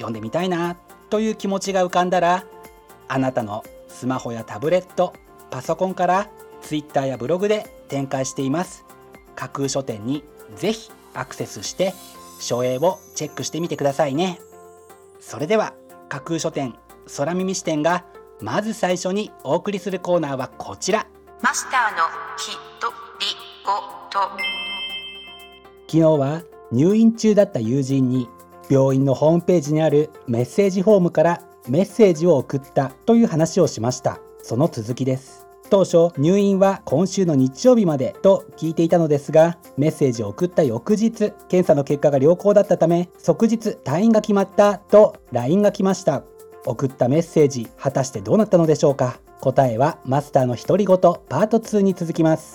読んでみたいなという気持ちが浮かんだらあなたのスマホやタブレットパソコンから Twitter やブログで展開しています。架空書店にぜひアクセスして書影をチェックしてみてくださいね。それでは架空書店空耳視点がまず最初にお送りするコーナーはこちら。マスターのひとりごと。昨日は入院中だった友人に病院のホームページにあるメッセージフォームからメッセージを送ったという話をしました。その続きです。当初入院は今週の日曜日までと聞いていたのですがメッセージを送った翌日検査の結果が良好だったため即日退院が決まったと LINE が来ました。送ったメッセージ果たしてどうなったのでしょうか？答えはマスターの独り言パート2に続きます。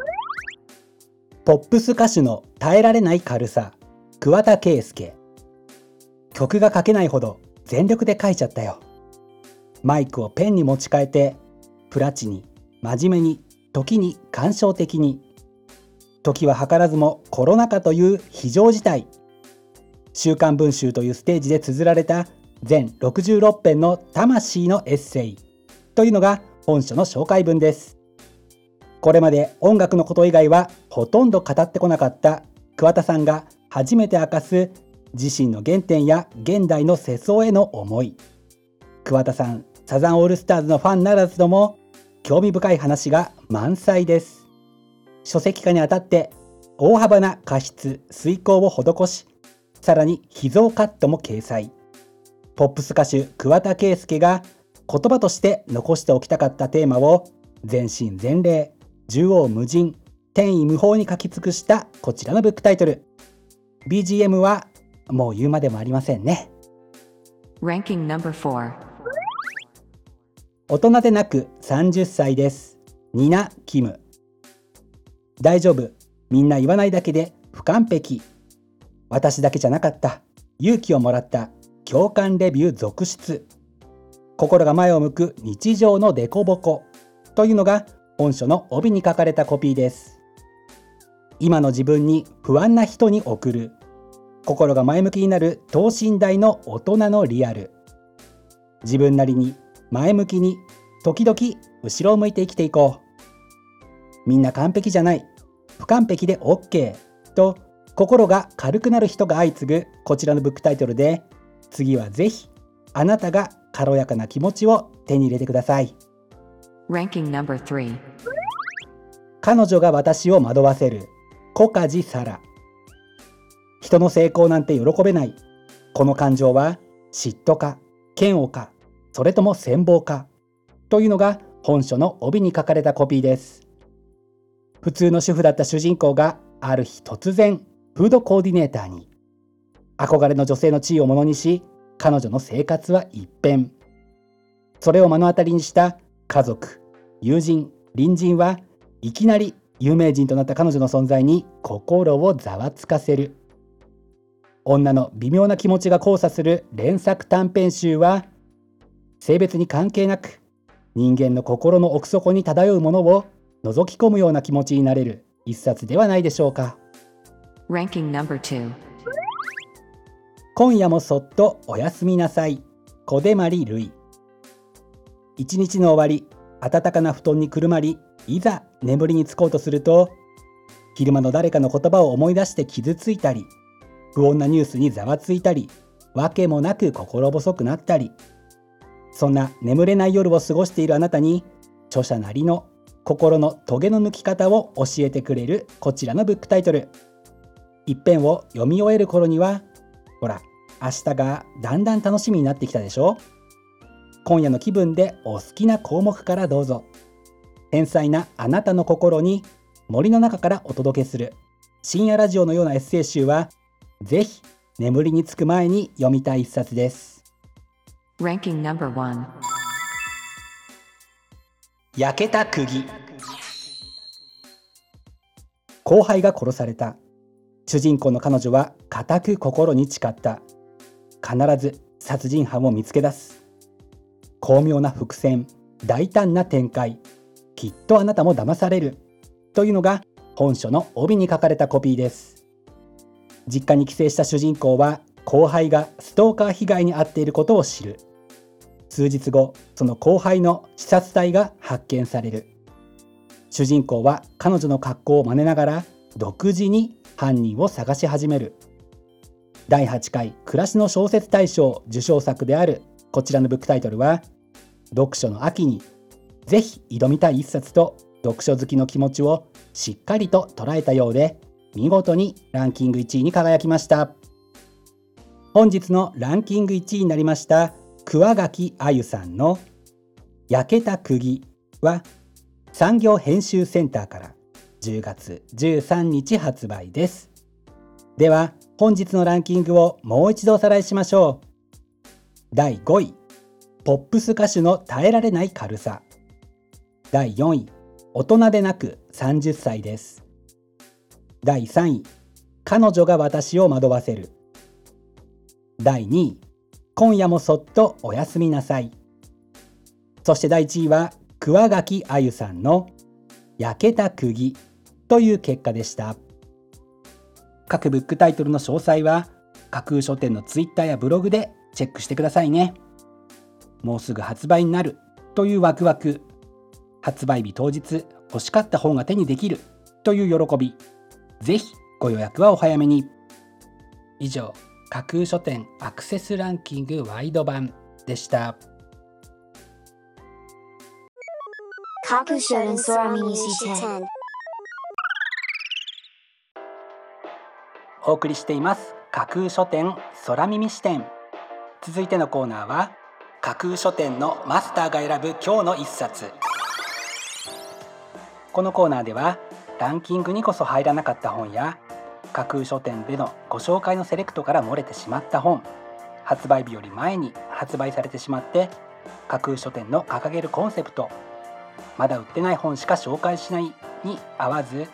ポップス歌手の耐えられない軽さ。桑田佳祐。曲が書けないほど全力で書いちゃったよ。マイクをペンに持ち替えてプラチに真面目に時に感傷的に。時は計らずもコロナ禍という非常事態。週刊文集というステージで綴られた全66編の魂のエッセイ。というのが本書の紹介文です。これまで音楽のこと以外はほとんど語ってこなかった桑田さんが初めて明かす自身の原点や現代の世相への思い。桑田さんサザンオールスターズのファンならずとも興味深い話が満載です。書籍化にあたって大幅な加筆遂行を施しさらに秘蔵カットも掲載。ポップス歌手桑田佳祐が言葉として残しておきたかったテーマを全身全霊。縦横無尽天意無法に書き尽くしたこちらのブックタイトル。BGM はもう言うまでもありませんね。Ranking number 4大人でなく30歳です。ニナ・キム。大丈夫。みんな言わないだけで不完璧。私だけじゃなかった。勇気をもらった。共感レビュー続出。心が前を向く日常のデコボコというのが本書の帯に書かれたコピーです。今の自分に不安な人に送る。心が前向きになる等身大の大人のリアル。自分なりに前向きに時々後ろを向いて生きていこう。みんな完璧じゃない。不完璧で OK と心が軽くなる人が相次ぐ。こちらのブックタイトルで次はぜひあなたが軽やかな気持ちを手に入れてください。Ranking number 3彼女が私を惑わせる。小梶サラ。人の成功なんて喜べない。この感情は嫉妬か嫌悪かそれとも羨望かというのが本書の帯に書かれたコピーです。普通の主婦だった主人公がある日突然フードコーディネーターに。憧れの女性の地位をものにし彼女の生活は一変。それを目の当たりにした家族。友人隣人はいきなり有名人となった彼女の存在に心をざわつかせる。女の微妙な気持ちが交差する連作短編集は性別に関係なく人間の心の奥底に漂うものを覗き込むような気持ちになれる一冊ではないでしょうか.今夜もそっとおやすみなさい。小出まりるい一日の終わり暖かな布団にくるまりいざ眠りにつこうとすると昼間の誰かの言葉を思い出して傷ついたり不穏なニュースにざわついたりわけもなく心細くなったりそんな眠れない夜を過ごしているあなたに著者なりの心のトゲの抜き方を教えてくれるこちらのブックタイトル。一編を読み終える頃にはほら明日がだんだん楽しみになってきたでしょ？今夜の気分でお好きな項目からどうぞ。天才なあなたの心に森の中からお届けする深夜ラジオのようなエッセイ集はぜひ眠りにつく前に読みたい一冊です.焼けた釘。後輩が殺された。主人公の彼女は固く心に誓った。必ず殺人犯を見つけ出す巧妙な伏線大胆な展開きっとあなたも騙されるというのが本書の帯に書かれたコピーです。実家に帰省した主人公は後輩がストーカー被害に遭っていることを知る。数日後その後輩の視察隊が発見される。主人公は彼女の格好を真似ながら独自に犯人を探し始める。第8回暮らしの小説大賞受賞作であるこちらのブックタイトルは読書の秋にぜひ挑みたい一冊と読書好きの気持ちをしっかりと捉えたようで見事にランキング1位に輝きました。本日のランキング1位になりました桑垣あゆさんの「焼けた釘」は産業編集センターから10月13日発売です。では本日のランキングをもう一度おさらいしましょう。第5位ポップス歌手の耐えられない軽さ。第4位大人でなく30歳です。第3位彼女が私を惑わせる。第2位今夜もそっとおやすみなさい。そして第1位は桑垣あゆさんの焼けた釘という結果でした。各ブックタイトルの詳細は架空書店のツイッターやブログでチェックしてくださいね。もうすぐ発売になるというワクワク。発売日当日欲しかった本が手にできる。という喜び。ぜひご予約はお早めに。以上架空書店アクセスランキングワイド版でした。架空書店空耳視点お送りしています。架空書店空耳視点続いてのコーナーは架空書店のマスターが選ぶ今日の一冊。このコーナーではランキングにこそ入らなかった本や架空書店でのご紹介のセレクトから漏れてしまった本発売日より前に発売されてしまって架空書店の掲げるコンセプトまだ売ってない本しか紹介しないに合わず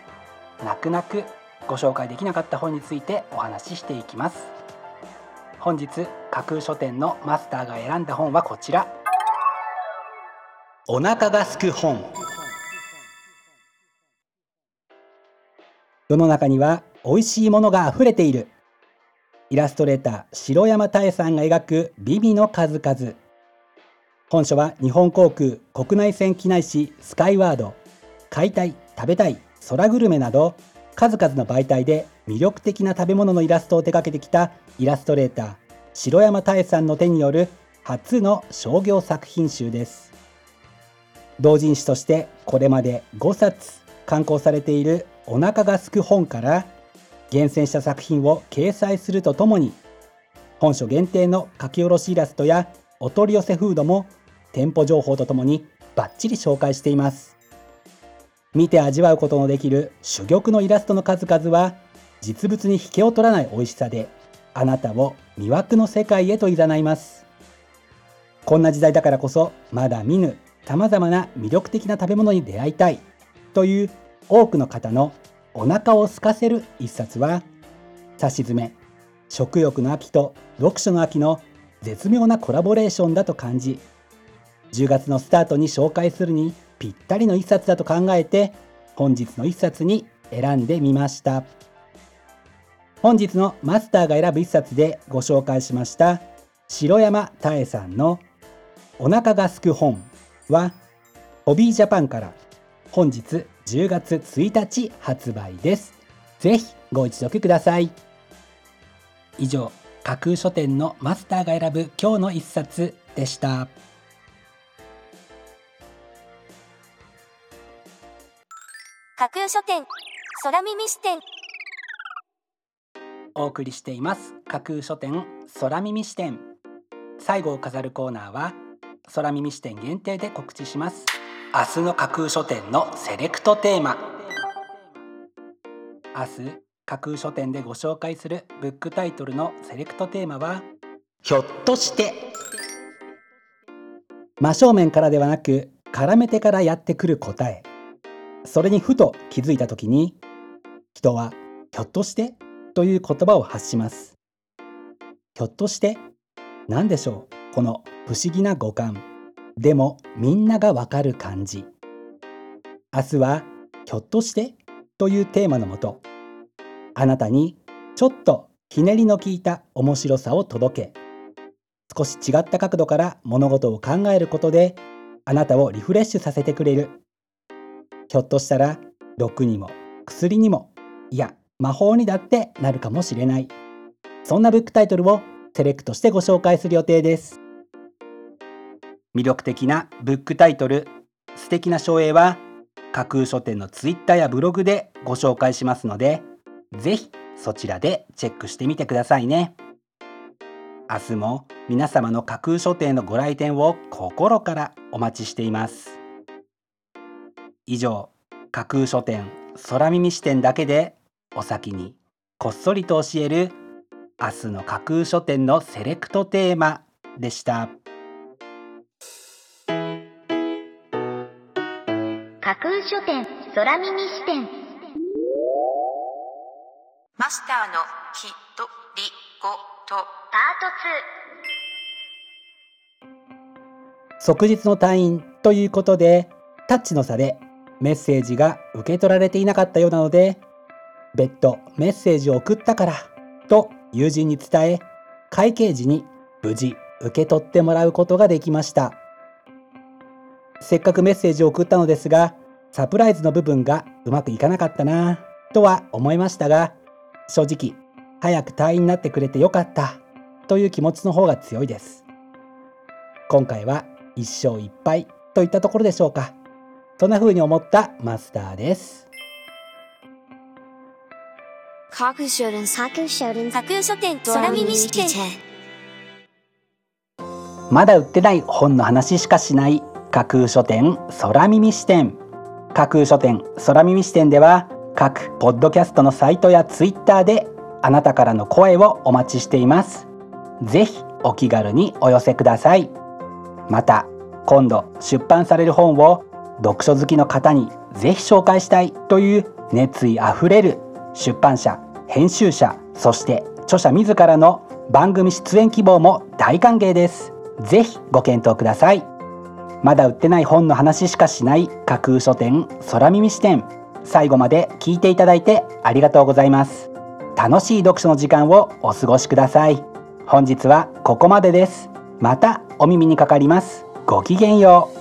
泣く泣くご紹介できなかった本についてお話ししていきます。本日架空書店のマスターが選んだ本はこちら。お腹がすく本。世の中には美味しいものが溢れている。イラストレーター城山多江さんが描く美味の数々。本書は日本航空国内線機内誌スカイワード。買いたい食べたい空グルメなど数々の媒体で魅力的な食べ物のイラストを手掛けてきたイラストレーター城山多江さんの手による初の商業作品集です。同人誌としてこれまで5冊刊行されているお腹がすく本から厳選した作品を掲載するとともに本書限定の書き下ろしイラストやお取り寄せフードも店舗情報とともにバッチリ紹介しています。見て味わうことのできる珠玉のイラストの数々は実物に引けを取らない美味しさであなたを魅惑の世界へと誘います。こんな時代だからこそまだ見ぬ様々な魅力的な食べ物に出会いたいという多くの方のお腹を空かせる一冊はさしずめ食欲の秋と読書の秋の絶妙なコラボレーションだと感じ10月のスタートに紹介するにぴったりの一冊だと考えて本日の一冊に選んでみました。本日のマスターが選ぶ一冊でご紹介しました城山多江さんのお腹がすく本はホビージャパンから本日10月1日発売です。ぜひご一読ください。以上架空書店のマスターが選ぶ今日の一冊でした。架空書店空耳視点。お送りしています。架空書店空耳視点。最後を飾るコーナーは空耳視点限定で告知します。明日の架空書店のセレクトテーマ。明日架空書店でご紹介するブックタイトルのセレクトテーマはひょっとして。真正面からではなく絡めてからやってくる答え。それにふと気づいた時に人はひょっとしてという言葉を発します。ひょっとして何でしょう？この不思議な五感。でもみんながわかる感じ。明日はひょっとして？というテーマのもと。あなたにちょっとひねりの効いた面白さを届け。少し違った角度から物事を考えることであなたをリフレッシュさせてくれる。ひょっとしたら毒にも薬にもいや魔法にだってなるかもしれない。そんなブックタイトルをセレクトしてご紹介する予定です。魅力的なブックタイトル。素敵な書影は架空書店のツイッターやブログでご紹介しますのでぜひそちらでチェックしてみてくださいね。明日も皆様の架空書店のご来店を心からお待ちしています。以上架空書店空耳視点だけでお先にこっそりと教える明日の架空書店のセレクトテーマでした。架空書店空耳視点。マスターのひとりごと。パート即日の退院ということでタッチの差でメッセージが受け取られていなかったようなので別途メッセージを送ったからと友人に伝え会計時に無事受け取ってもらうことができました。せっかくメッセージを送ったのですがサプライズの部分がうまくいかなかったなとは思いましたが正直早く退院になってくれてよかったという気持ちの方が強いです。今回は一勝一敗といったところでしょうか。そんな風に思ったマスターです。架空書店架空書店架空書店空耳視点まだ売ってない本の話しかしない架空書店空耳視点架空書店空耳視点では各ポッドキャストのサイトやツイッターであなたからの声をお待ちしていますぜひお気軽にお寄せくださいまた今度出版される本を読書好きの方にぜひ紹介したいという熱意あふれる出版社編集者そして著者自らの番組出演希望も大歓迎です。ぜひご検討ください。まだ売ってない本の話しかしない架空書店空耳視点。最後まで聞いていただいてありがとうございます。楽しい読書の時間をお過ごしください。本日はここまでです。またお耳にかかります。ごきげんよう。